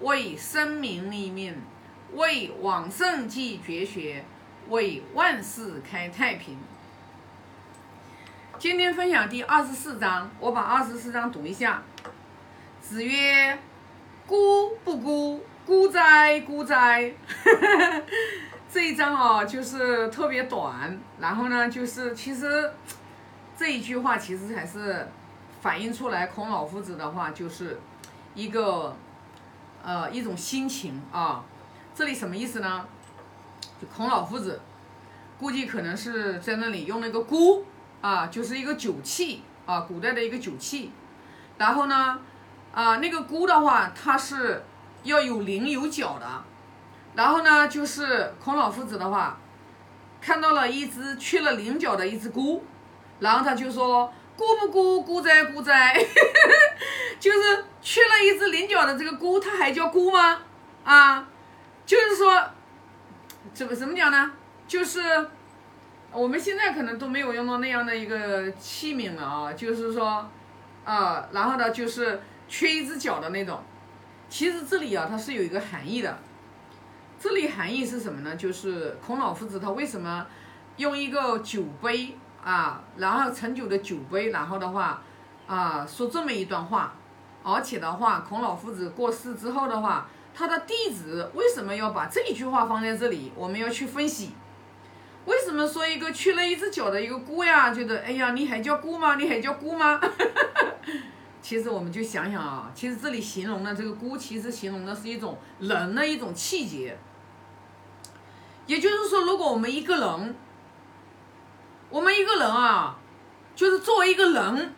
为生民立命，为往圣继绝学，为万世开太平。今天分享第二十四章，我把二十四章读一下。子曰：“孤不孤，孤哉孤哉。”这一章哦，就是特别短，然后呢，就是其实这一句话其实还是反映出来孔老夫子的话，就是一个呃一种心情啊。这里什么意思呢？就孔老夫子估计可能是在那里用那个箍。啊，就是一个酒器啊，古代的一个酒器。然后呢，啊，那个箍的话，它是要有棱有角的。然后呢，就是孔老夫子的话，看到了一只缺了棱角的一只箍，然后他就说：“箍不箍？箍哉箍哉！” 就是缺了一只菱角的这个箍，它还叫箍吗？啊，就是说，怎么怎么讲呢？就是。我们现在可能都没有用到那样的一个器皿了啊，就是说，啊，然后呢，就是缺一只脚的那种。其实这里啊，它是有一个含义的。这里含义是什么呢？就是孔老夫子他为什么用一个酒杯啊，然后陈酒的酒杯，然后的话啊，说这么一段话。而且的话，孔老夫子过世之后的话，他的弟子为什么要把这一句话放在这里？我们要去分析。为什么说一个缺了一只脚的一个姑呀？觉得哎呀，你还叫姑吗？你还叫姑吗？其实我们就想想啊，其实这里形容的这个姑，其实形容的是一种人的一种气节。也就是说，如果我们一个人，我们一个人啊，就是作为一个人，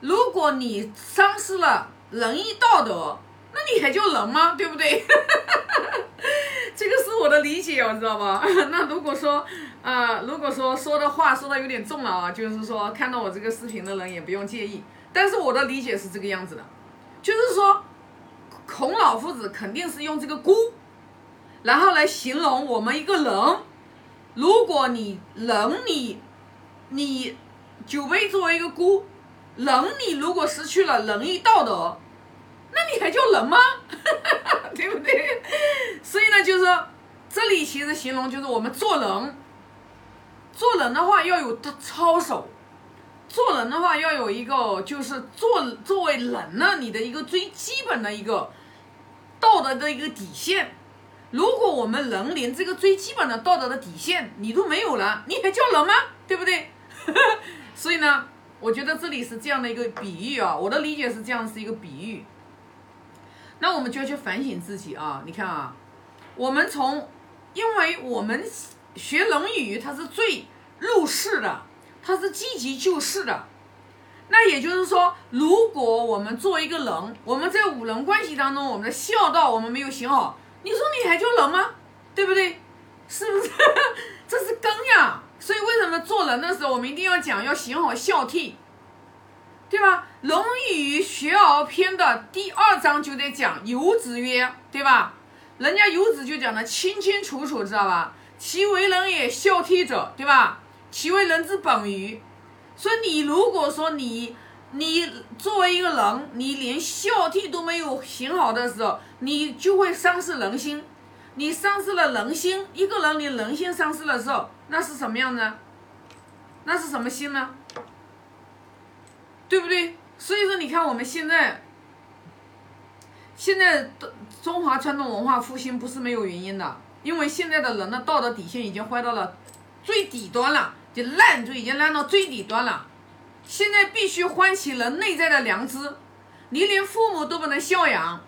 如果你丧失了仁义道德，那你还叫人吗？对不对？这个是我的理解哦，知道吧？那如果说，呃，如果说说的话说的有点重了啊，就是说看到我这个视频的人也不用介意。但是我的理解是这个样子的，就是说，孔老夫子肯定是用这个“孤”，然后来形容我们一个人。如果你人你，你酒杯作为一个“孤”，人你如果失去了仁义道德，那你还叫人吗？对不对？所以呢，就是说，这里其实形容就是我们做人，做人的话要有的操守，做人的话要有一个就是做作为人呢，你的一个最基本的一个道德的一个底线。如果我们人连这个最基本的道德的底线你都没有了，你还叫人吗？对不对？所以呢，我觉得这里是这样的一个比喻啊，我的理解是这样是一个比喻。那我们就要去反省自己啊！你看啊，我们从，因为我们学《论语》，它是最入世的，它是积极救世的。那也就是说，如果我们作为一个人，我们在五伦关系当中，我们的孝道我们没有行好，你说你还叫人吗？对不对？是不是？这是根呀！所以为什么做人的时候，我们一定要讲要行好孝悌？对吧？《论语·学而篇》的第二章就在讲游子曰，对吧？人家游子就讲的清清楚楚，知道吧？其为人也，孝悌者，对吧？其为人之本与？所以你如果说你你作为一个人，你连孝悌都没有行好的时候，你就会丧失人心。你丧失了人心，一个人你人心丧失的时候，那是什么样子？那是什么心呢？对不对？所以说，你看我们现在，现在中华传统文化复兴不是没有原因的，因为现在的人的道德底线已经坏到了最底端了，就烂就已经烂到最底端了。现在必须唤起人内在的良知，你连父母都不能孝养。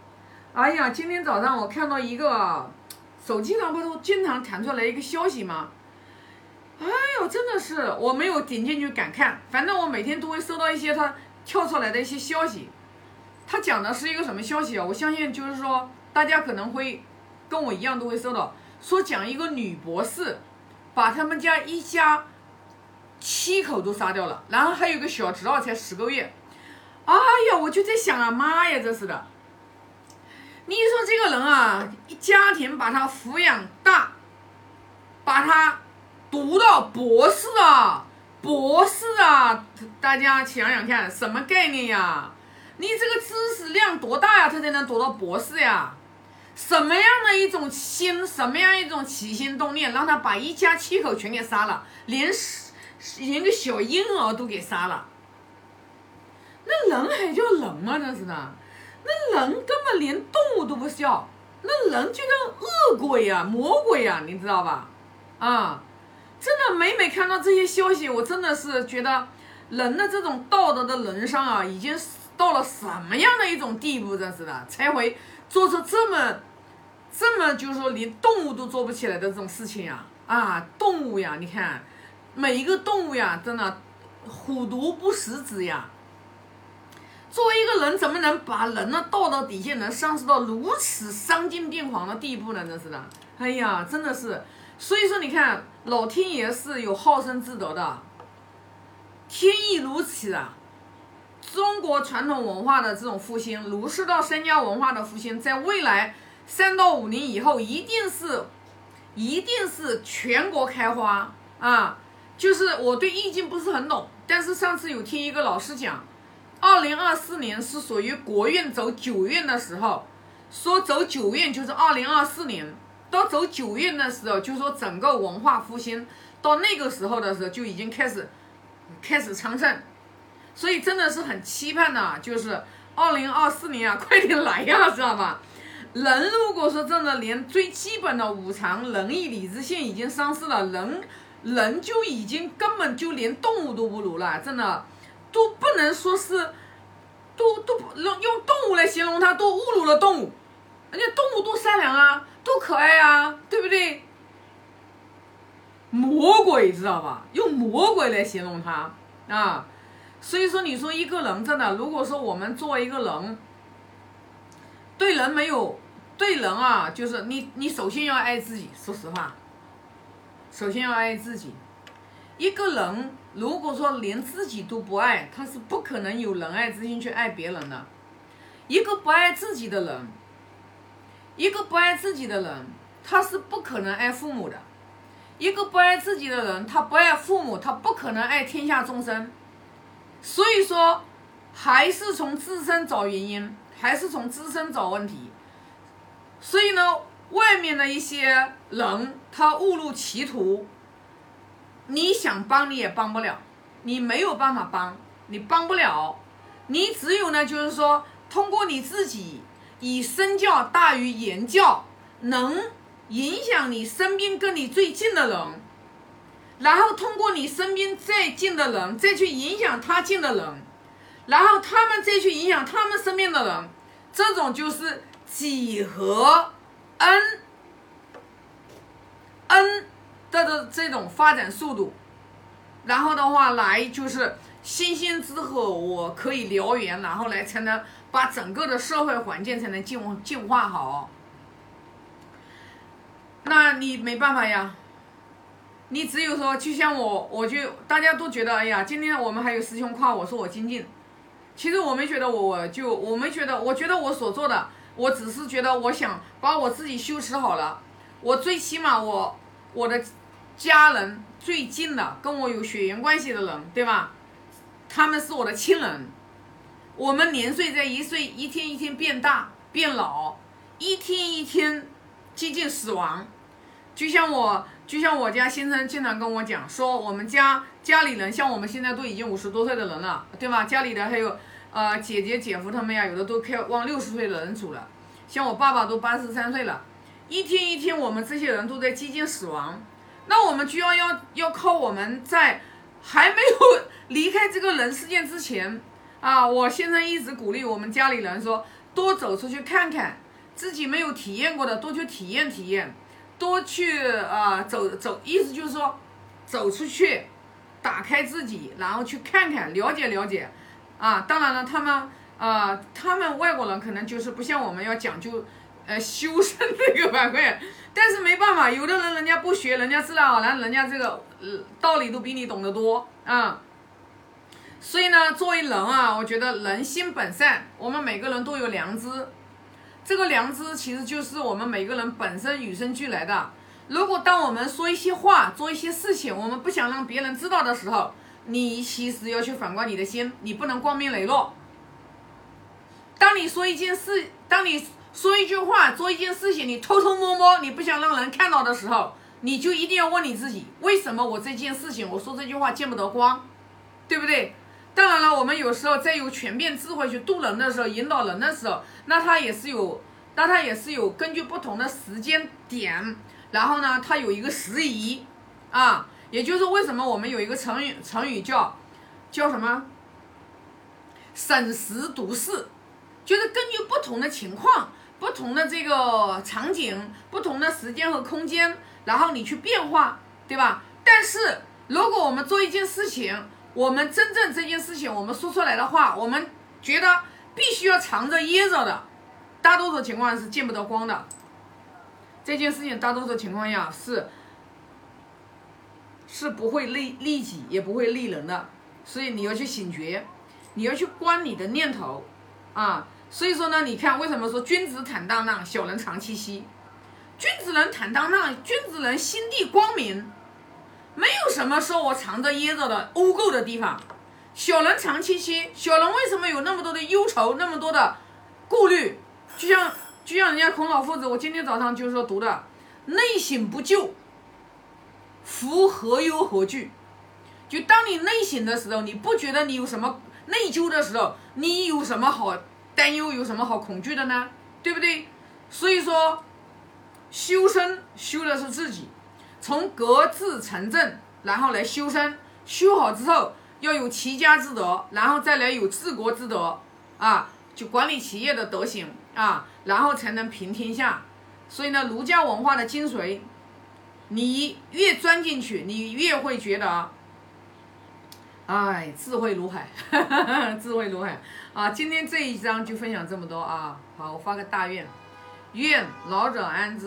哎呀，今天早上我看到一个手机上不都经常弹出来一个消息吗？哎呦，真的是我没有点进去敢看，反正我每天都会收到一些他跳出来的一些消息。他讲的是一个什么消息啊？我相信就是说大家可能会跟我一样都会收到，说讲一个女博士把他们家一家七口都杀掉了，然后还有个小侄儿才十个月。哎呀，我就在想啊，妈呀，这是的！你说这个人啊，家庭把他抚养大，把他。读到博士啊，博士啊，大家想想看，什么概念呀？你这个知识量多大呀，他才能读到博士呀？什么样的一种心，什么样一种起心动念，让他把一家七口全给杀了，连连个小婴儿都给杀了？那人还叫人吗？真是的，那人根本连动物都不叫，那人就像恶鬼呀、魔鬼呀，你知道吧？啊，真的，每每看到这些消息，我真的是觉得人的这种道德的沦丧啊，已经到了什么样的一种地步？真是的，才会做出这么。这么就是说，连动物都做不起来的这种事情呀，啊，动物呀，你看，每一个动物呀，真的虎毒不食子呀。作为一个人，怎么能把人的道德底线能丧失到如此丧尽病狂的地步呢？真是的，哎呀，真的是。所以说，你看，老天爷是有好生之德的，天意如此啊。中国传统文化的这种复兴，儒释道三家文化的复兴，在未来。三到五年以后，一定是，一定是全国开花啊！就是我对易经不是很懂，但是上次有听一个老师讲，二零二四年是属于国运走九运的时候，说走九运就是二零二四年，到走九运的时候，就说整个文化复兴到那个时候的时候就已经开始开始昌盛，所以真的是很期盼的，就是二零二四年啊，快点来呀，知道吧？人如果说真的连最基本的五常仁义礼智信已经丧失了，人人就已经根本就连动物都不如了，真的都不能说是，都都不用用动物来形容它，都侮辱了动物。人家动物多善良啊，多可爱啊，对不对？魔鬼知道吧？用魔鬼来形容它啊，所以说你说一个人真的，如果说我们作为一个人，对人没有。对人啊，就是你，你首先要爱自己。说实话，首先要爱自己。一个人如果说连自己都不爱，他是不可能有仁爱之心去爱别人的。一个不爱自己的人，一个不爱自己的人，他是不可能爱父母的。一个不爱自己的人，他不爱父母，他不可能爱天下众生。所以说，还是从自身找原因，还是从自身找问题。所以呢，外面的一些人他误入歧途，你想帮你也帮不了，你没有办法帮，你帮不了，你只有呢，就是说通过你自己以身教大于言教，能影响你身边跟你最近的人，然后通过你身边再近的人再去影响他近的人，然后他们再去影响他们身边的人，这种就是。几何 n n 的的这种发展速度，然后的话来就是星星之火，我可以燎原，然后来才能把整个的社会环境才能进进化好。那你没办法呀，你只有说，就像我，我就大家都觉得，哎呀，今天我们还有师兄夸我说我精进，其实我没觉得我就我没觉得，我觉得我所做的。我只是觉得，我想把我自己修持好了。我最起码，我我的家人最近的跟我有血缘关系的人，对吧？他们是我的亲人。我们年岁在一岁一天一天变大变老，一天一天接近死亡。就像我，就像我家先生经常跟我讲说，我们家家里人，像我们现在都已经五十多岁的人了，对吧？家里的还有。呃，姐姐、姐夫他们呀，有的都开往六十岁的人走了，像我爸爸都八十三岁了，一天一天，我们这些人都在接近死亡，那我们就要要要靠我们在还没有离开这个人世界之前啊，我现在一直鼓励我们家里人说，多走出去看看，自己没有体验过的，多去体验体验，多去啊走走，意思就是说，走出去，打开自己，然后去看看，了解了解。啊，当然了，他们啊，他们外国人可能就是不像我们要讲究，呃，修身这个板块，但是没办法，有的人人家不学，人家自然而然，人家这个道理都比你懂得多啊。所以呢，作为人啊，我觉得人心本善，我们每个人都有良知，这个良知其实就是我们每个人本身与生俱来的。如果当我们说一些话、做一些事情，我们不想让别人知道的时候，你其实要去反观你的心，你不能光明磊落。当你说一件事，当你说一句话，做一件事情，你偷偷摸摸，你不想让人看到的时候，你就一定要问你自己，为什么我这件事情我说这句话见不得光，对不对？当然了，我们有时候在有全面智慧去渡人的时候，引导人的时候，那他也是有，那他也是有根据不同的时间点，然后呢，他有一个时宜啊，也就是为什么我们有一个成语，成语叫叫什么？审时度势，就是根据不同的情况、不同的这个场景、不同的时间和空间，然后你去变化，对吧？但是如果我们做一件事情，我们真正这件事情我们说出来的话，我们觉得必须要藏着掖着的，大多数情况是见不得光的。这件事情大多数情况下是是不会利利己，也不会利人的，所以你要去醒觉。你要去关你的念头，啊，所以说呢，你看为什么说君子坦荡荡，小人长戚戚？君子人坦荡荡，君子人心地光明，没有什么说我藏着掖着的污垢的地方。小人长戚戚，小人为什么有那么多的忧愁，那么多的顾虑？就像就像人家孔老夫子，我今天早上就是说读的，内省不疚，夫何忧何惧？就当你内省的时候，你不觉得你有什么？内疚的时候，你有什么好担忧？有什么好恐惧的呢？对不对？所以说，修身修的是自己，从格致成正，然后来修身。修好之后，要有齐家之德，然后再来有治国之德啊，就管理企业的德行啊，然后才能平天下。所以呢，儒家文化的精髓，你越钻进去，你越会觉得。哎，智慧如海，智慧如海啊！今天这一章就分享这么多啊！好，我发个大愿，愿老者安之。